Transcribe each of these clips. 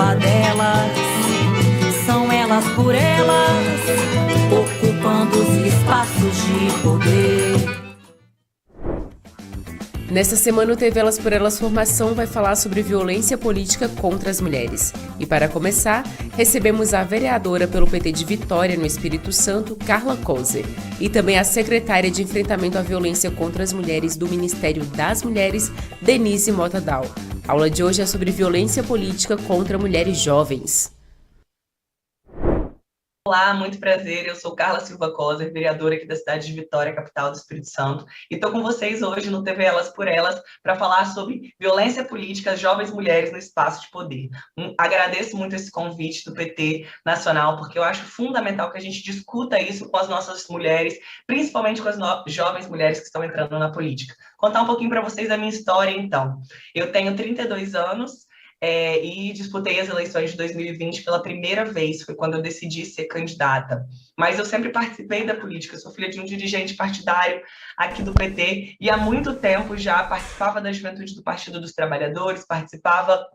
Delas elas por elas, ocupando os espaços de poder. Nesta semana, o TV Elas por Elas Formação vai falar sobre violência política contra as mulheres. E para começar, recebemos a vereadora pelo PT de Vitória, no Espírito Santo, Carla Kozer, e também a secretária de Enfrentamento à Violência contra as Mulheres do Ministério das Mulheres, Denise Mota Dal. A aula de hoje é sobre violência política contra mulheres jovens. Olá, muito prazer. Eu sou Carla Silva Coser, vereadora aqui da cidade de Vitória, capital do Espírito Santo, e estou com vocês hoje no TV Elas por Elas para falar sobre violência política, jovens mulheres no espaço de poder. Um, agradeço muito esse convite do PT Nacional, porque eu acho fundamental que a gente discuta isso com as nossas mulheres, principalmente com as jovens mulheres que estão entrando na política. Contar um pouquinho para vocês da minha história, então. Eu tenho 32 anos, é, e disputei as eleições de 2020 pela primeira vez, foi quando eu decidi ser candidata. Mas eu sempre participei da política, sou filha de um dirigente partidário aqui do PT e há muito tempo já participava da juventude do Partido dos Trabalhadores, participava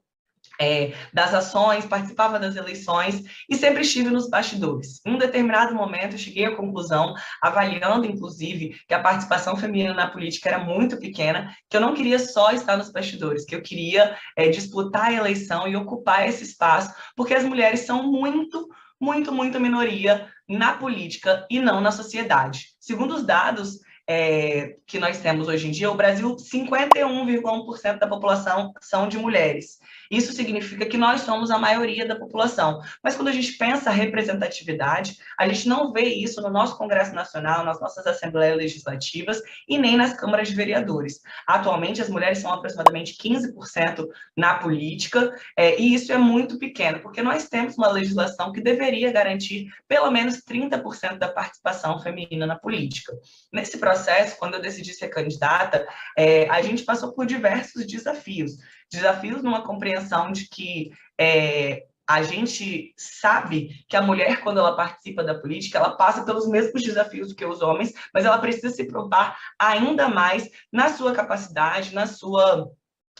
é, das ações, participava das eleições e sempre estive nos bastidores. Em um determinado momento, eu cheguei à conclusão, avaliando inclusive que a participação feminina na política era muito pequena, que eu não queria só estar nos bastidores, que eu queria é, disputar a eleição e ocupar esse espaço, porque as mulheres são muito, muito, muito minoria na política e não na sociedade. Segundo os dados é, que nós temos hoje em dia, o Brasil, 51,1% da população são de mulheres. Isso significa que nós somos a maioria da população. Mas quando a gente pensa representatividade, a gente não vê isso no nosso Congresso Nacional, nas nossas assembleias legislativas e nem nas câmaras de vereadores. Atualmente, as mulheres são aproximadamente 15% na política, é, e isso é muito pequeno, porque nós temos uma legislação que deveria garantir pelo menos 30% da participação feminina na política. Nesse processo, quando eu decidi ser candidata, é, a gente passou por diversos desafios desafios numa compreensão de que é, a gente sabe que a mulher, quando ela participa da política, ela passa pelos mesmos desafios que os homens, mas ela precisa se provar ainda mais na sua capacidade, na sua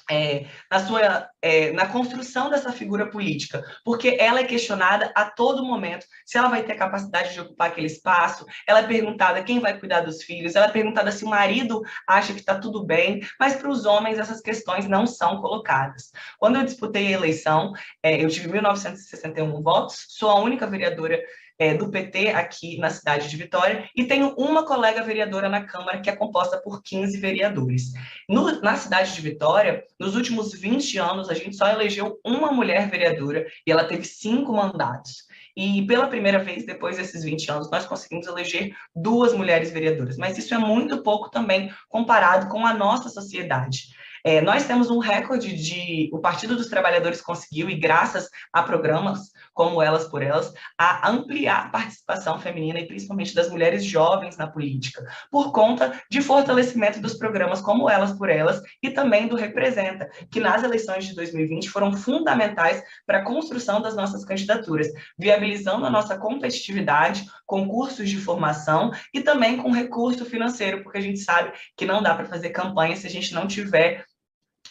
é, na sua é, na construção dessa figura política, porque ela é questionada a todo momento se ela vai ter capacidade de ocupar aquele espaço, ela é perguntada quem vai cuidar dos filhos, ela é perguntada se o marido acha que está tudo bem, mas para os homens essas questões não são colocadas. Quando eu disputei a eleição, é, eu tive 1.961 votos, sou a única vereadora é, do PT aqui na cidade de Vitória e tenho uma colega vereadora na Câmara que é composta por 15 vereadores. No, na cidade de Vitória, nos últimos 20 anos, a gente só elegeu uma mulher vereadora e ela teve cinco mandatos. E pela primeira vez, depois desses 20 anos, nós conseguimos eleger duas mulheres vereadoras. Mas isso é muito pouco também comparado com a nossa sociedade. É, nós temos um recorde de. O Partido dos Trabalhadores conseguiu, e graças a programas como Elas por Elas, a ampliar a participação feminina e principalmente das mulheres jovens na política, por conta de fortalecimento dos programas como Elas por Elas e também do Representa, que nas eleições de 2020 foram fundamentais para a construção das nossas candidaturas, viabilizando a nossa competitividade, concursos de formação e também com recurso financeiro, porque a gente sabe que não dá para fazer campanha se a gente não tiver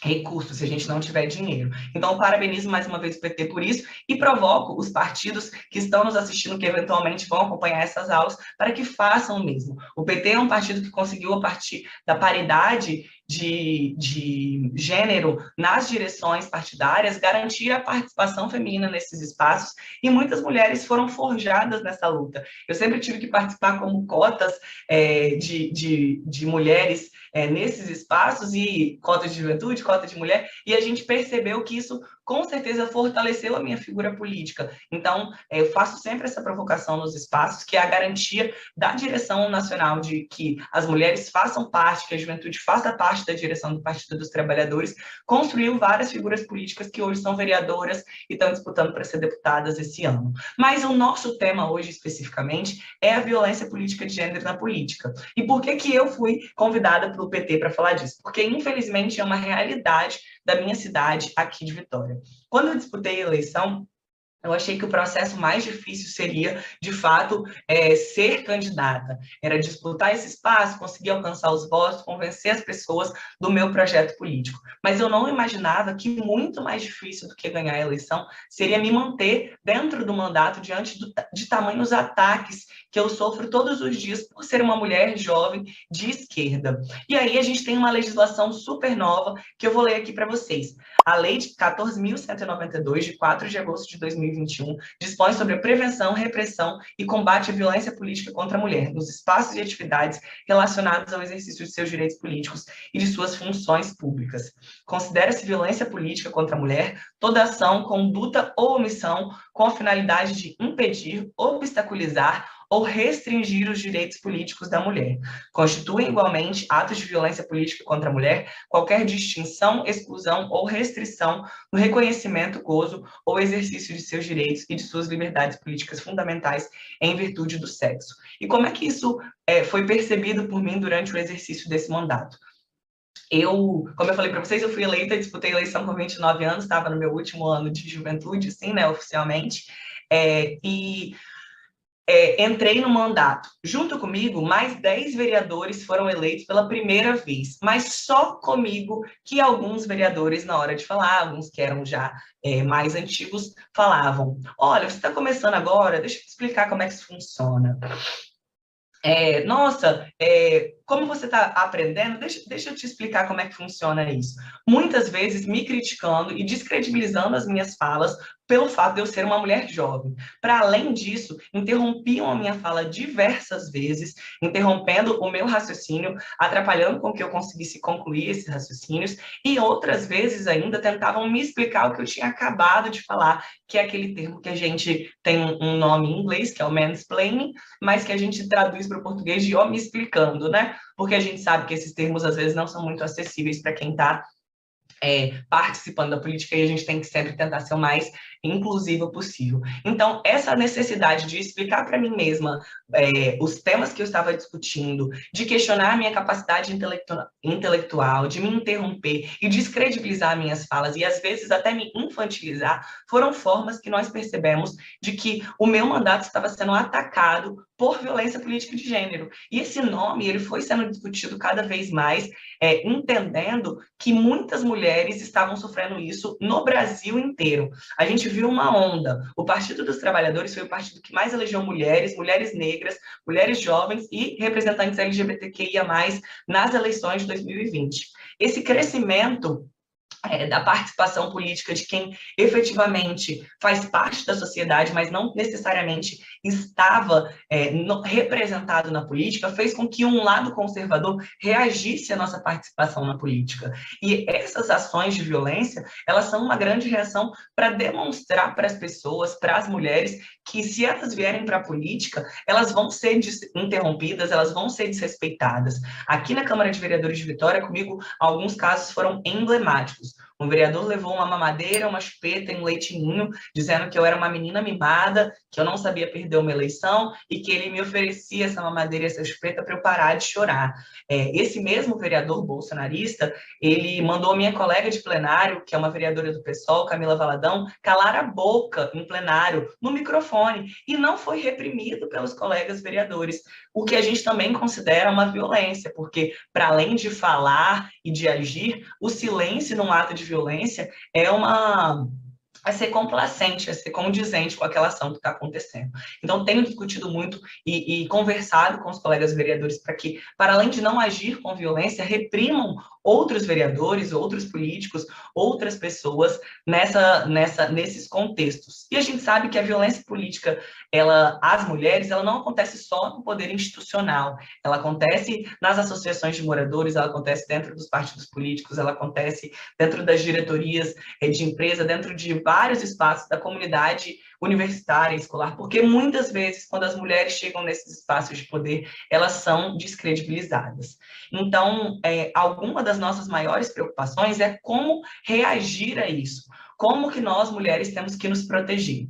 recursos, se a gente não tiver dinheiro. Então, parabenizo mais uma vez o PT por isso e provoco os partidos que estão nos assistindo, que eventualmente vão acompanhar essas aulas, para que façam o mesmo. O PT é um partido que conseguiu, a partir da paridade de, de gênero nas direções partidárias garantia a participação feminina nesses espaços, e muitas mulheres foram forjadas nessa luta. Eu sempre tive que participar como cotas é, de, de, de mulheres é, nesses espaços, e cota de juventude, cota de mulher, e a gente percebeu que isso com certeza fortaleceu a minha figura política. Então, é, eu faço sempre essa provocação nos espaços, que é a garantia da direção nacional de que as mulheres façam parte, que a juventude faça parte da direção do Partido dos Trabalhadores, construiu várias figuras políticas que hoje são vereadoras e estão disputando para ser deputadas esse ano. Mas o nosso tema hoje, especificamente, é a violência política de gênero na política. E por que, que eu fui convidada pelo PT para falar disso? Porque, infelizmente, é uma realidade da minha cidade aqui de Vitória. Quando eu disputei a eleição, eu achei que o processo mais difícil seria, de fato, é, ser candidata. Era disputar esse espaço, conseguir alcançar os votos, convencer as pessoas do meu projeto político. Mas eu não imaginava que muito mais difícil do que ganhar a eleição seria me manter dentro do mandato diante do, de tamanhos ataques que eu sofro todos os dias por ser uma mulher jovem de esquerda. E aí a gente tem uma legislação super nova que eu vou ler aqui para vocês. A Lei de 14.192, de 4 de agosto de 2021, dispõe sobre a prevenção, repressão e combate à violência política contra a mulher nos espaços e atividades relacionados ao exercício de seus direitos políticos e de suas funções públicas. Considera-se violência política contra a mulher toda ação, conduta ou omissão com a finalidade de impedir, obstaculizar ou restringir os direitos políticos da mulher. Constituem igualmente atos de violência política contra a mulher qualquer distinção, exclusão ou restrição no reconhecimento, gozo ou exercício de seus direitos e de suas liberdades políticas fundamentais em virtude do sexo. E como é que isso é, foi percebido por mim durante o exercício desse mandato? Eu, como eu falei para vocês, eu fui eleita, disputei a eleição com 29 anos, estava no meu último ano de juventude, sim, né, oficialmente, é, e é, entrei no mandato. Junto comigo, mais 10 vereadores foram eleitos pela primeira vez, mas só comigo que alguns vereadores, na hora de falar, alguns que eram já é, mais antigos, falavam: Olha, você está começando agora, deixa eu te explicar como é que isso funciona. É, nossa, é, como você está aprendendo, deixa, deixa eu te explicar como é que funciona isso. Muitas vezes me criticando e descredibilizando as minhas falas pelo fato de eu ser uma mulher jovem. Para além disso, interrompiam a minha fala diversas vezes, interrompendo o meu raciocínio, atrapalhando com que eu conseguisse concluir esses raciocínios, e outras vezes ainda tentavam me explicar o que eu tinha acabado de falar, que é aquele termo que a gente tem um nome em inglês, que é o mansplaining, mas que a gente traduz para o português de ó me explicando, né? Porque a gente sabe que esses termos às vezes não são muito acessíveis para quem está é, participando da política e a gente tem que sempre tentar ser o mais inclusiva possível. Então, essa necessidade de explicar para mim mesma é, os temas que eu estava discutindo, de questionar a minha capacidade intelectu intelectual, de me interromper e descredibilizar minhas falas e às vezes até me infantilizar, foram formas que nós percebemos de que o meu mandato estava sendo atacado por violência política de gênero. E esse nome ele foi sendo discutido cada vez mais, é, entendendo que muitas mulheres estavam sofrendo isso no Brasil inteiro. A gente viu uma onda. O Partido dos Trabalhadores foi o partido que mais elegeu mulheres, mulheres negras, mulheres jovens e representantes LGBTQIA+, nas eleições de 2020. Esse crescimento é, da participação política de quem efetivamente faz parte da sociedade, mas não necessariamente estava é, no, representado na política, fez com que um lado conservador reagisse à nossa participação na política. E essas ações de violência, elas são uma grande reação para demonstrar para as pessoas, para as mulheres, que se elas vierem para a política, elas vão ser interrompidas, elas vão ser desrespeitadas. Aqui na Câmara de Vereadores de Vitória, comigo, alguns casos foram emblemáticos. Um vereador levou uma mamadeira, uma chupeta e um leitinho, dizendo que eu era uma menina mimada, que eu não sabia perder uma eleição e que ele me oferecia essa mamadeira e essa chupeta para eu parar de chorar. É, esse mesmo vereador bolsonarista, ele mandou a minha colega de plenário, que é uma vereadora do PSOL, Camila Valadão, calar a boca em plenário, no microfone, e não foi reprimido pelos colegas vereadores, o que a gente também considera uma violência, porque para além de falar e de agir, o silêncio num ato de violência é uma a ser complacente, a ser condizente com aquela ação que está acontecendo. Então, tenho discutido muito e, e conversado com os colegas vereadores para que, para além de não agir com violência, reprimam outros vereadores, outros políticos, outras pessoas nessa, nessa, nesses contextos. E a gente sabe que a violência política, ela, às mulheres, ela não acontece só no poder institucional, ela acontece nas associações de moradores, ela acontece dentro dos partidos políticos, ela acontece dentro das diretorias eh, de empresa, dentro de vários espaços da comunidade universitária, escolar, porque muitas vezes, quando as mulheres chegam nesses espaços de poder, elas são descredibilizadas. Então, é, alguma das nossas maiores preocupações é como reagir a isso, como que nós, mulheres, temos que nos proteger.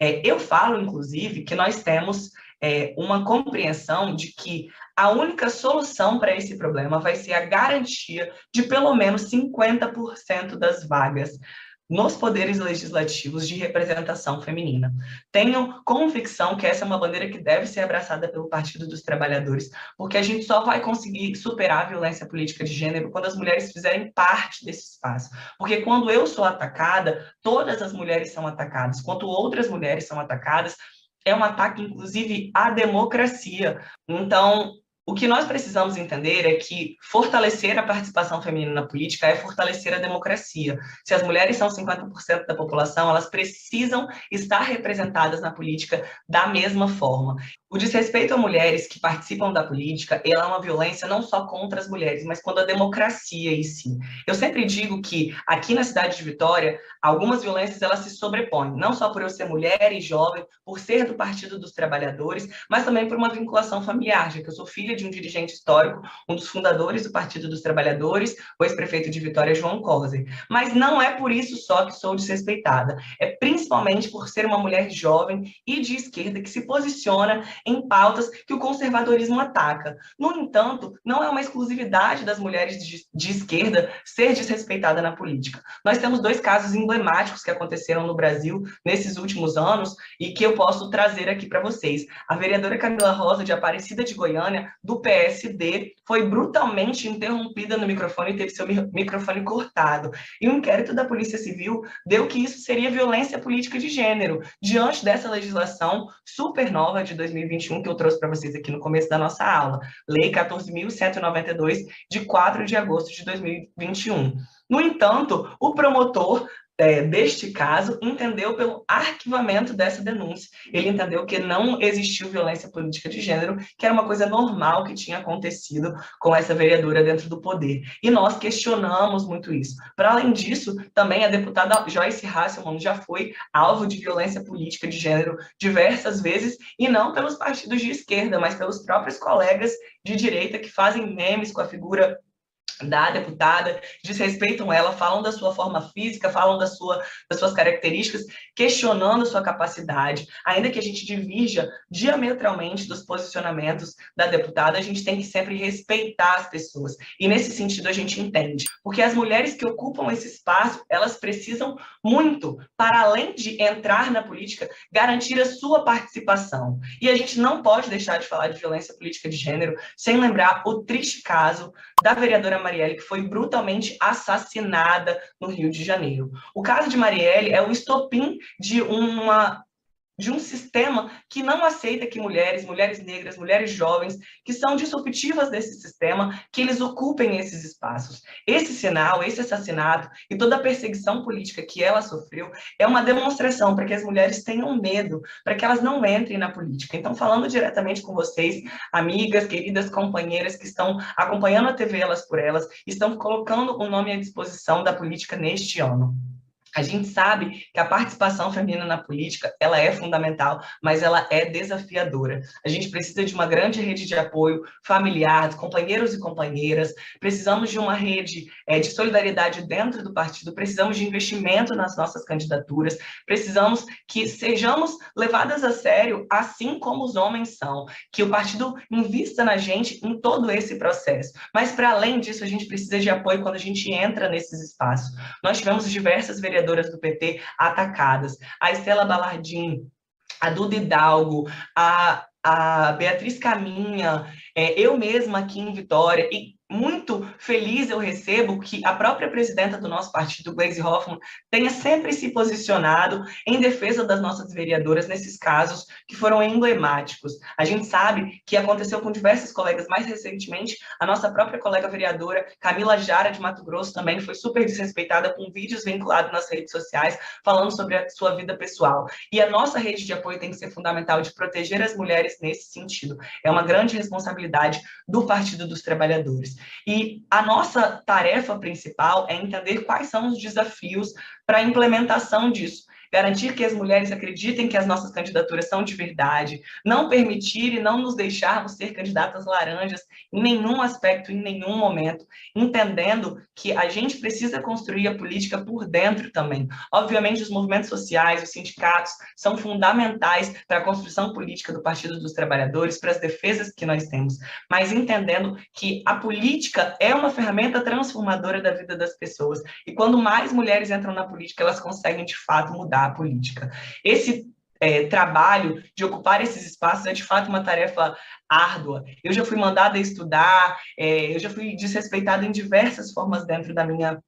É, eu falo, inclusive, que nós temos é, uma compreensão de que a única solução para esse problema vai ser a garantia de pelo menos 50% das vagas nos poderes legislativos de representação feminina. Tenho convicção que essa é uma bandeira que deve ser abraçada pelo Partido dos Trabalhadores, porque a gente só vai conseguir superar a violência política de gênero quando as mulheres fizerem parte desse espaço. Porque quando eu sou atacada, todas as mulheres são atacadas. Quando outras mulheres são atacadas, é um ataque, inclusive, à democracia. Então, o que nós precisamos entender é que fortalecer a participação feminina na política é fortalecer a democracia. Se as mulheres são 50% da população, elas precisam estar representadas na política da mesma forma. O desrespeito a mulheres que participam da política, é uma violência não só contra as mulheres, mas contra a democracia em si. Eu sempre digo que aqui na cidade de Vitória, algumas violências elas se sobrepõem, não só por eu ser mulher e jovem, por ser do Partido dos Trabalhadores, mas também por uma vinculação familiar, já que eu sou filha de um dirigente histórico, um dos fundadores do Partido dos Trabalhadores, o ex-prefeito de Vitória, João Corser. Mas não é por isso só que sou desrespeitada, é principalmente por ser uma mulher jovem e de esquerda que se posiciona em pautas que o conservadorismo ataca. No entanto, não é uma exclusividade das mulheres de esquerda ser desrespeitada na política. Nós temos dois casos emblemáticos que aconteceram no Brasil nesses últimos anos e que eu posso trazer aqui para vocês. A vereadora Camila Rosa, de Aparecida de Goiânia, do PSD, foi brutalmente interrompida no microfone e teve seu microfone cortado. E o um inquérito da Polícia Civil deu que isso seria violência política de gênero, diante dessa legislação super nova de 2020 2021, que eu trouxe para vocês aqui no começo da nossa aula. Lei 14.192, de 4 de agosto de 2021. No entanto, o promotor é, deste caso entendeu pelo arquivamento dessa denúncia. Ele entendeu que não existiu violência política de gênero, que era uma coisa normal que tinha acontecido com essa vereadora dentro do poder. E nós questionamos muito isso. Para além disso, também a deputada Joyce Hasselman já foi alvo de violência política de gênero diversas vezes, e não pelos partidos de esquerda, mas pelos próprios colegas de direita que fazem memes com a figura da deputada, desrespeitam ela, falam da sua forma física, falam da sua, das suas características, questionando a sua capacidade. Ainda que a gente divirja diametralmente dos posicionamentos da deputada, a gente tem que sempre respeitar as pessoas. E nesse sentido a gente entende. Porque as mulheres que ocupam esse espaço, elas precisam muito, para além de entrar na política, garantir a sua participação. E a gente não pode deixar de falar de violência política de gênero sem lembrar o triste caso da vereadora Marielle, que foi brutalmente assassinada no Rio de Janeiro. O caso de Marielle é o estopim de uma de um sistema que não aceita que mulheres, mulheres negras, mulheres jovens, que são disruptivas desse sistema, que eles ocupem esses espaços. Esse sinal, esse assassinato e toda a perseguição política que ela sofreu é uma demonstração para que as mulheres tenham medo, para que elas não entrem na política. Então, falando diretamente com vocês, amigas, queridas companheiras que estão acompanhando a TV Elas por Elas, estão colocando o nome à disposição da política neste ano. A gente sabe que a participação feminina na política, ela é fundamental, mas ela é desafiadora. A gente precisa de uma grande rede de apoio familiar, companheiros e companheiras, precisamos de uma rede é, de solidariedade dentro do partido, precisamos de investimento nas nossas candidaturas, precisamos que sejamos levadas a sério, assim como os homens são, que o partido invista na gente em todo esse processo. Mas, para além disso, a gente precisa de apoio quando a gente entra nesses espaços. Nós tivemos diversas vereadoras vereadoras do PT atacadas. A Estela Balardim, a Duda Hidalgo, a, a Beatriz Caminha, é, eu mesma aqui em Vitória, e muito feliz eu recebo que a própria presidenta do nosso partido, Gleisi Hoffmann, tenha sempre se posicionado em defesa das nossas vereadoras nesses casos que foram emblemáticos. A gente sabe que aconteceu com diversos colegas mais recentemente, a nossa própria colega vereadora Camila Jara de Mato Grosso também foi super desrespeitada com vídeos vinculados nas redes sociais falando sobre a sua vida pessoal. E a nossa rede de apoio tem que ser fundamental de proteger as mulheres nesse sentido. É uma grande responsabilidade do Partido dos Trabalhadores. E a nossa tarefa principal é entender quais são os desafios para a implementação disso garantir que as mulheres acreditem que as nossas candidaturas são de verdade, não permitir e não nos deixarmos ser candidatas laranjas em nenhum aspecto, em nenhum momento, entendendo que a gente precisa construir a política por dentro também. Obviamente, os movimentos sociais, os sindicatos, são fundamentais para a construção política do Partido dos Trabalhadores, para as defesas que nós temos, mas entendendo que a política é uma ferramenta transformadora da vida das pessoas, e quando mais mulheres entram na política, elas conseguem, de fato, mudar política. Esse é, trabalho de ocupar esses espaços é de fato uma tarefa árdua. Eu já fui mandada estudar, é, eu já fui desrespeitada em diversas formas dentro da minha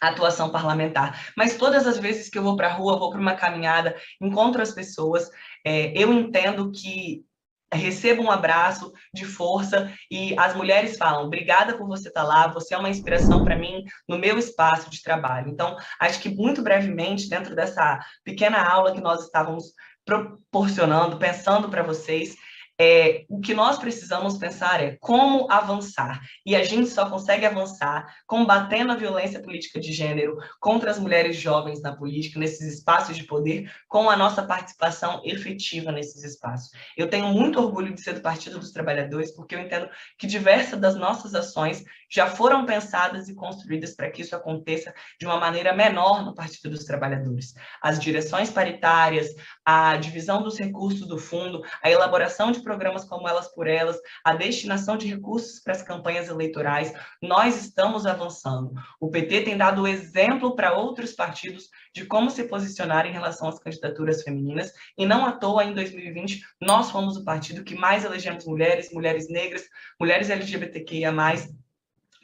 atuação parlamentar. Mas todas as vezes que eu vou para a rua, vou para uma caminhada, encontro as pessoas, é, eu entendo que receba um abraço de força e as mulheres falam: obrigada por você estar lá, você é uma inspiração para mim no meu espaço de trabalho. Então, acho que muito brevemente, dentro dessa pequena aula que nós estávamos proporcionando, pensando para vocês, é, o que nós precisamos pensar é como avançar. E a gente só consegue avançar combatendo a violência política de gênero contra as mulheres jovens na política, nesses espaços de poder, com a nossa participação efetiva nesses espaços. Eu tenho muito orgulho de ser do Partido dos Trabalhadores, porque eu entendo que diversas das nossas ações já foram pensadas e construídas para que isso aconteça de uma maneira menor no Partido dos Trabalhadores. As direções paritárias, a divisão dos recursos do fundo, a elaboração de programas como Elas por Elas, a destinação de recursos para as campanhas eleitorais, nós estamos avançando. O PT tem dado exemplo para outros partidos de como se posicionar em relação às candidaturas femininas, e não à toa, em 2020, nós fomos o partido que mais elegemos mulheres, mulheres negras, mulheres LGBTQIA+,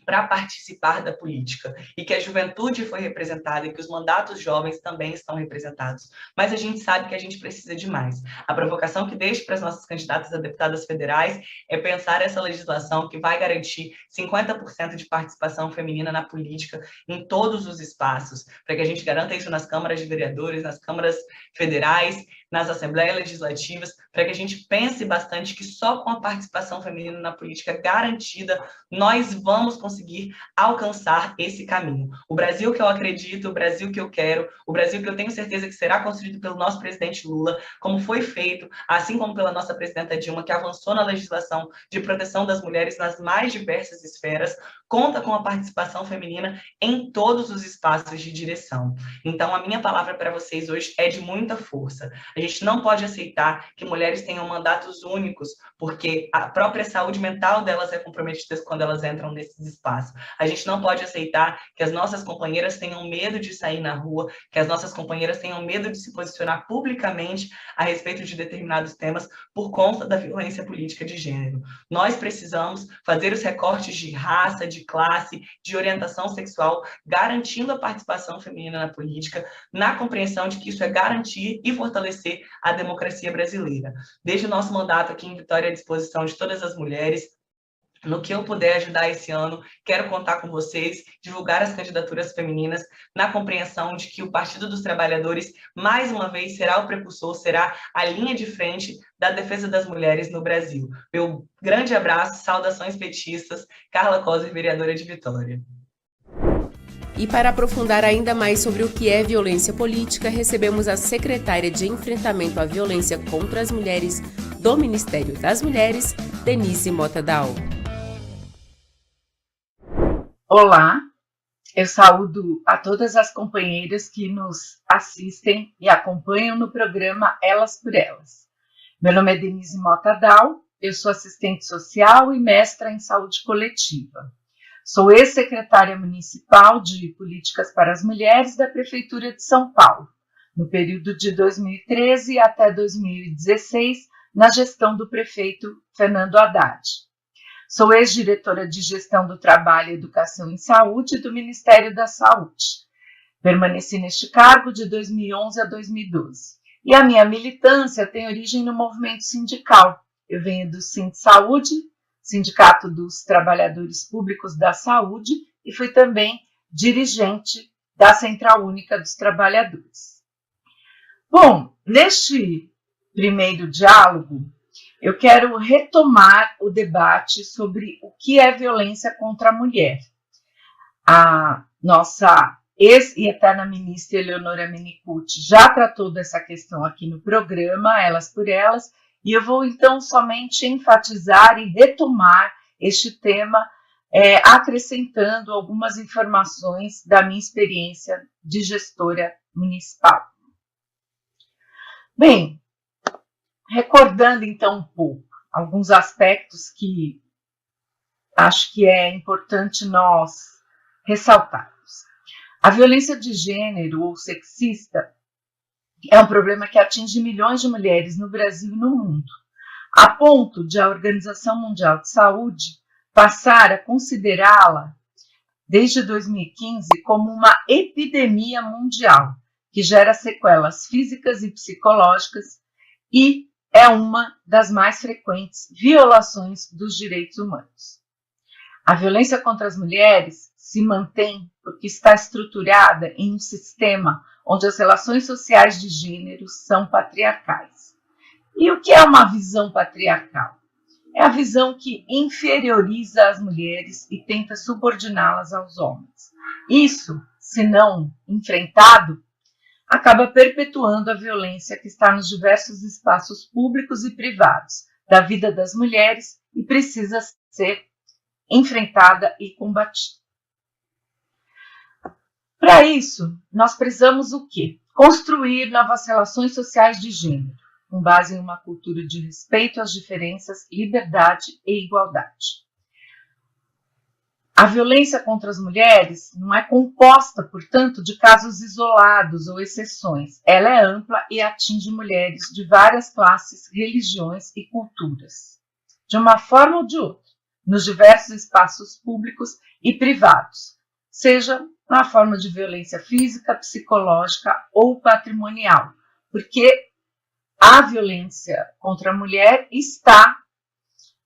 para participar da política e que a juventude foi representada e que os mandatos jovens também estão representados. Mas a gente sabe que a gente precisa de mais. A provocação que deixo para as nossas candidatas a deputadas federais é pensar essa legislação que vai garantir 50% de participação feminina na política em todos os espaços, para que a gente garanta isso nas câmaras de vereadores, nas câmaras federais, nas assembleias legislativas, para que a gente pense bastante que só com a participação feminina na política garantida nós vamos conseguir alcançar esse caminho. O Brasil que eu acredito, o Brasil que eu quero, o Brasil que eu tenho certeza que será construído pelo nosso presidente Lula, como foi feito, assim como pela nossa presidenta Dilma, que avançou na legislação de proteção das mulheres nas mais diversas esferas, conta com a participação feminina em todos os espaços de direção. Então, a minha palavra para vocês hoje é de muita força. A gente não pode aceitar que mulheres tenham mandatos únicos, porque a própria saúde mental delas é comprometida quando elas entram nesses espaços. A gente não pode aceitar que as nossas companheiras tenham medo de sair na rua, que as nossas companheiras tenham medo de se posicionar publicamente a respeito de determinados temas por conta da violência política de gênero. Nós precisamos fazer os recortes de raça, de classe, de orientação sexual, garantindo a participação feminina na política, na compreensão de que isso é garantir e fortalecer a democracia brasileira. Desde o nosso mandato aqui em Vitória à disposição de todas as mulheres, no que eu puder ajudar esse ano, quero contar com vocês, divulgar as candidaturas femininas, na compreensão de que o Partido dos Trabalhadores, mais uma vez, será o precursor, será a linha de frente da defesa das mulheres no Brasil. Meu grande abraço, saudações petistas, Carla Coser, vereadora de Vitória. E para aprofundar ainda mais sobre o que é violência política, recebemos a secretária de Enfrentamento à Violência contra as Mulheres do Ministério das Mulheres, Denise Mota Dal. Olá, eu saúdo a todas as companheiras que nos assistem e acompanham no programa Elas por Elas. Meu nome é Denise Mota Dal, eu sou assistente social e mestra em saúde coletiva. Sou ex-secretária municipal de Políticas para as Mulheres da Prefeitura de São Paulo, no período de 2013 até 2016, na gestão do prefeito Fernando Haddad. Sou ex-diretora de Gestão do Trabalho, Educação e Saúde do Ministério da Saúde. Permaneci neste cargo de 2011 a 2012. E a minha militância tem origem no movimento sindical. Eu venho do Sind Saúde, Sindicato dos Trabalhadores Públicos da Saúde, e fui também dirigente da Central Única dos Trabalhadores. Bom, neste primeiro diálogo, eu quero retomar o debate sobre o que é violência contra a mulher. A nossa ex e eterna ministra Eleonora Menicucci já tratou dessa questão aqui no programa, Elas por Elas, e eu vou então somente enfatizar e retomar este tema, é, acrescentando algumas informações da minha experiência de gestora municipal. Bem, recordando então um pouco alguns aspectos que acho que é importante nós ressaltarmos. A violência de gênero ou sexista é um problema que atinge milhões de mulheres no Brasil e no mundo, a ponto de a Organização Mundial de Saúde passar a considerá-la, desde 2015, como uma epidemia mundial que gera sequelas físicas e psicológicas e é uma das mais frequentes violações dos direitos humanos. A violência contra as mulheres se mantém porque está estruturada em um sistema onde as relações sociais de gênero são patriarcais. E o que é uma visão patriarcal? É a visão que inferioriza as mulheres e tenta subordiná-las aos homens. Isso, se não enfrentado, acaba perpetuando a violência que está nos diversos espaços públicos e privados da vida das mulheres e precisa ser enfrentada e combatida. Para isso, nós precisamos o quê? Construir novas relações sociais de gênero, com base em uma cultura de respeito às diferenças, liberdade e igualdade. A violência contra as mulheres não é composta, portanto, de casos isolados ou exceções. Ela é ampla e atinge mulheres de várias classes, religiões e culturas, de uma forma ou de outra, nos diversos espaços públicos e privados, seja na forma de violência física, psicológica ou patrimonial, porque a violência contra a mulher está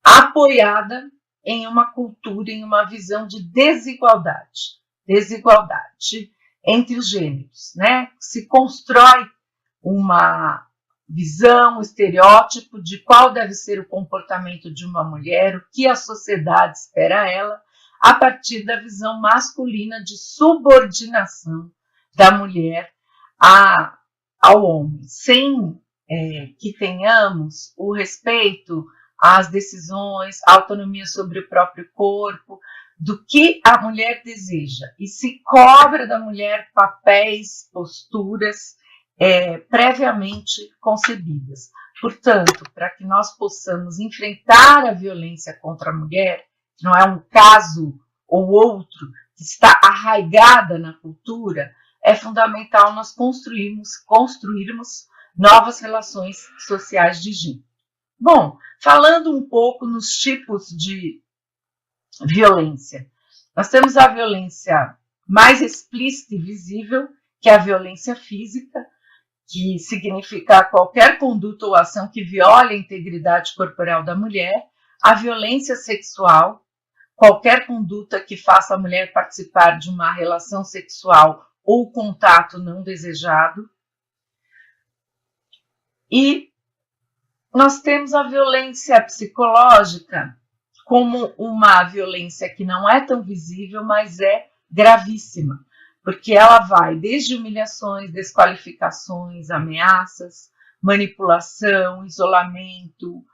apoiada em uma cultura, em uma visão de desigualdade, desigualdade entre os gêneros, né? Se constrói uma visão, um estereótipo de qual deve ser o comportamento de uma mulher, o que a sociedade espera ela, a partir da visão masculina de subordinação da mulher a, ao homem, sem é, que tenhamos o respeito às decisões, a autonomia sobre o próprio corpo, do que a mulher deseja, e se cobra da mulher papéis, posturas é, previamente concebidas. Portanto, para que nós possamos enfrentar a violência contra a mulher, não é um caso ou outro que está arraigada na cultura, é fundamental nós construirmos, construirmos novas relações sociais de gênero. Bom, falando um pouco nos tipos de violência, nós temos a violência mais explícita e visível, que é a violência física, que significa qualquer conduta ou ação que viole a integridade corporal da mulher, a violência sexual, qualquer conduta que faça a mulher participar de uma relação sexual ou contato não desejado. E nós temos a violência psicológica como uma violência que não é tão visível, mas é gravíssima, porque ela vai desde humilhações, desqualificações, ameaças, manipulação, isolamento,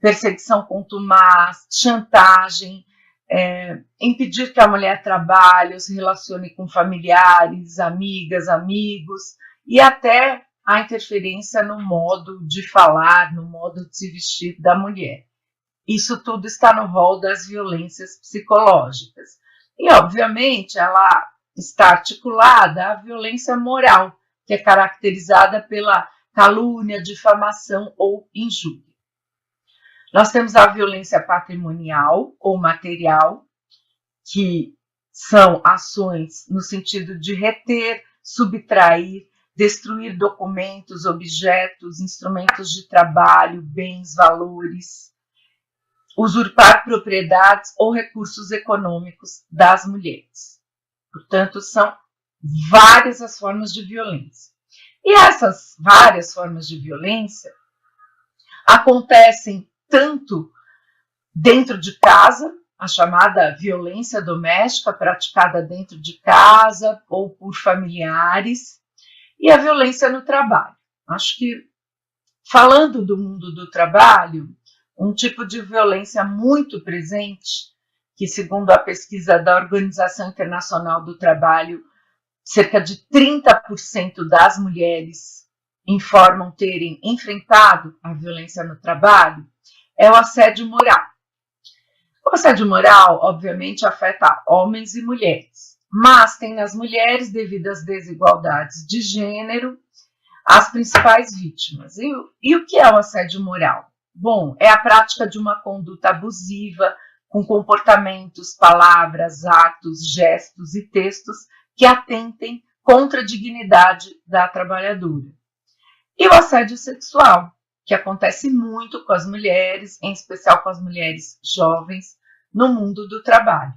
perseguição contumaz, chantagem, é, impedir que a mulher trabalhe, se relacione com familiares, amigas, amigos e até a interferência no modo de falar, no modo de se vestir da mulher. Isso tudo está no rol das violências psicológicas. E, obviamente, ela está articulada à violência moral, que é caracterizada pela calúnia, difamação ou injúria. Nós temos a violência patrimonial ou material, que são ações no sentido de reter, subtrair, destruir documentos, objetos, instrumentos de trabalho, bens, valores, usurpar propriedades ou recursos econômicos das mulheres. Portanto, são várias as formas de violência. E essas várias formas de violência acontecem tanto dentro de casa, a chamada violência doméstica praticada dentro de casa ou por familiares, e a violência no trabalho. Acho que, falando do mundo do trabalho, um tipo de violência muito presente, que, segundo a pesquisa da Organização Internacional do Trabalho, cerca de 30% das mulheres informam terem enfrentado a violência no trabalho, é o assédio moral. O assédio moral, obviamente, afeta homens e mulheres, mas tem nas mulheres, devido às desigualdades de gênero, as principais vítimas. E, e o que é o assédio moral? Bom, é a prática de uma conduta abusiva, com comportamentos, palavras, atos, gestos e textos que atentem contra a dignidade da trabalhadora. E o assédio sexual, que acontece muito com as mulheres, em especial com as mulheres jovens, no mundo do trabalho,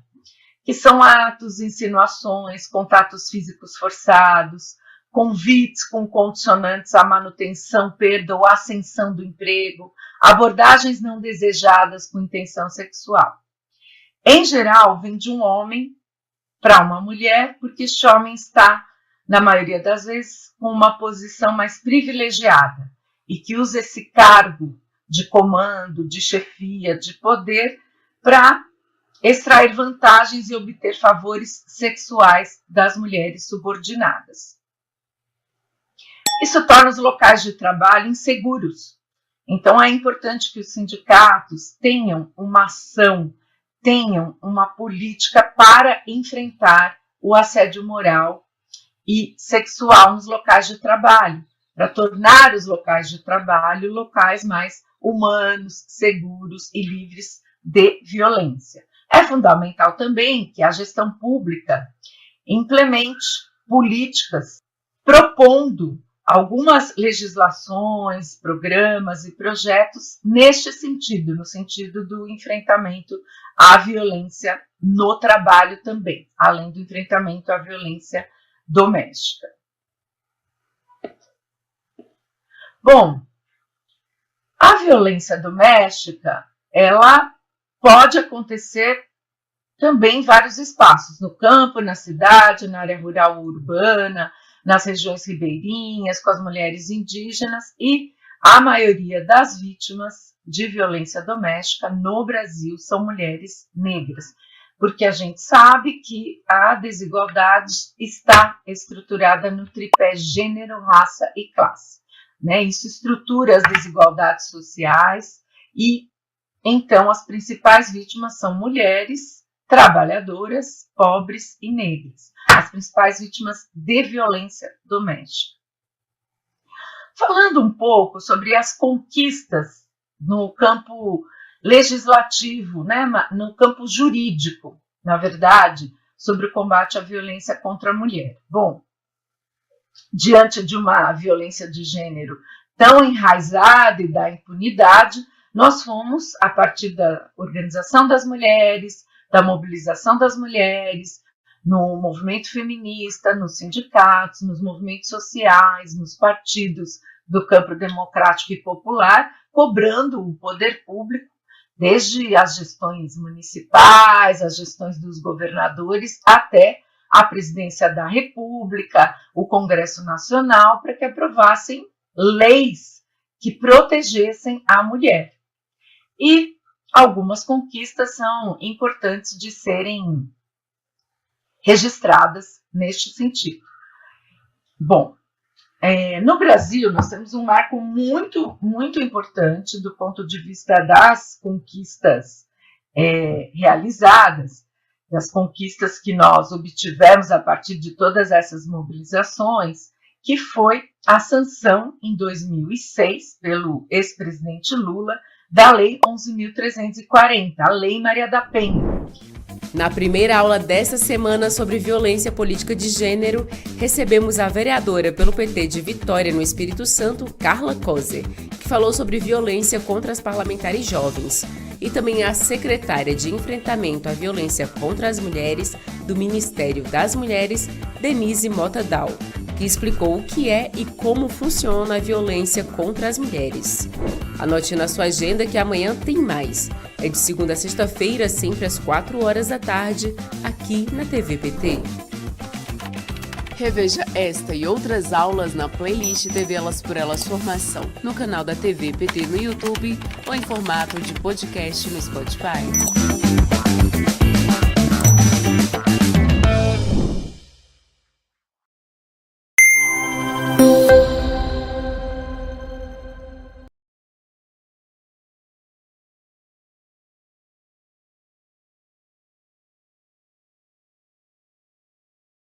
que são atos, insinuações, contatos físicos forçados, convites com condicionantes à manutenção, perda ou ascensão do emprego, abordagens não desejadas com intenção sexual. Em geral, vem de um homem para uma mulher, porque este homem está, na maioria das vezes, com uma posição mais privilegiada e que usa esse cargo de comando, de chefia, de poder para extrair vantagens e obter favores sexuais das mulheres subordinadas. Isso torna os locais de trabalho inseguros. Então é importante que os sindicatos tenham uma ação, tenham uma política para enfrentar o assédio moral e sexual nos locais de trabalho para tornar os locais de trabalho locais mais humanos, seguros e livres de violência. É fundamental também que a gestão pública implemente políticas propondo algumas legislações, programas e projetos neste sentido, no sentido do enfrentamento à violência no trabalho também, além do enfrentamento à violência doméstica. Bom, a violência doméstica, ela pode acontecer também em vários espaços, no campo, na cidade, na área rural ou urbana, nas regiões ribeirinhas, com as mulheres indígenas e a maioria das vítimas de violência doméstica no Brasil são mulheres negras, porque a gente sabe que a desigualdade está estruturada no tripé gênero, raça e classe. Né? Isso estrutura as desigualdades sociais e então as principais vítimas são mulheres, trabalhadoras, pobres e negras, as principais vítimas de violência doméstica. Falando um pouco sobre as conquistas no campo legislativo, né, no campo jurídico, na verdade, sobre o combate à violência contra a mulher. Bom, diante de uma violência de gênero tão enraizada e da impunidade, nós fomos, a partir da organização das mulheres, da mobilização das mulheres, no movimento feminista, nos sindicatos, nos movimentos sociais, nos partidos do campo democrático e popular, cobrando o poder público, desde as gestões municipais, as gestões dos governadores, até a presidência da República, o Congresso Nacional, para que aprovassem leis que protegessem a mulher. E algumas conquistas são importantes de serem registradas neste sentido. Bom, é, no Brasil, nós temos um marco muito, muito importante do ponto de vista das conquistas é, realizadas, das conquistas que nós obtivemos a partir de todas essas mobilizações, que foi a sanção em 2006 pelo ex-presidente Lula da Lei 11.340, a Lei Maria da Penha. Na primeira aula desta semana sobre violência política de gênero, recebemos a vereadora pelo PT de Vitória no Espírito Santo, Carla Coser, que falou sobre violência contra as parlamentares jovens, e também a secretária de Enfrentamento à Violência contra as Mulheres do Ministério das Mulheres, Denise Mota Dal, que explicou o que é e como funciona a violência contra as mulheres. Anote na sua agenda que amanhã tem mais. É de segunda a sexta-feira, sempre às 4 horas da tarde, aqui na TV PT. Reveja esta e outras aulas na playlist TV Elas por Elas Formação, no canal da TV PT no YouTube ou em formato de podcast no Spotify.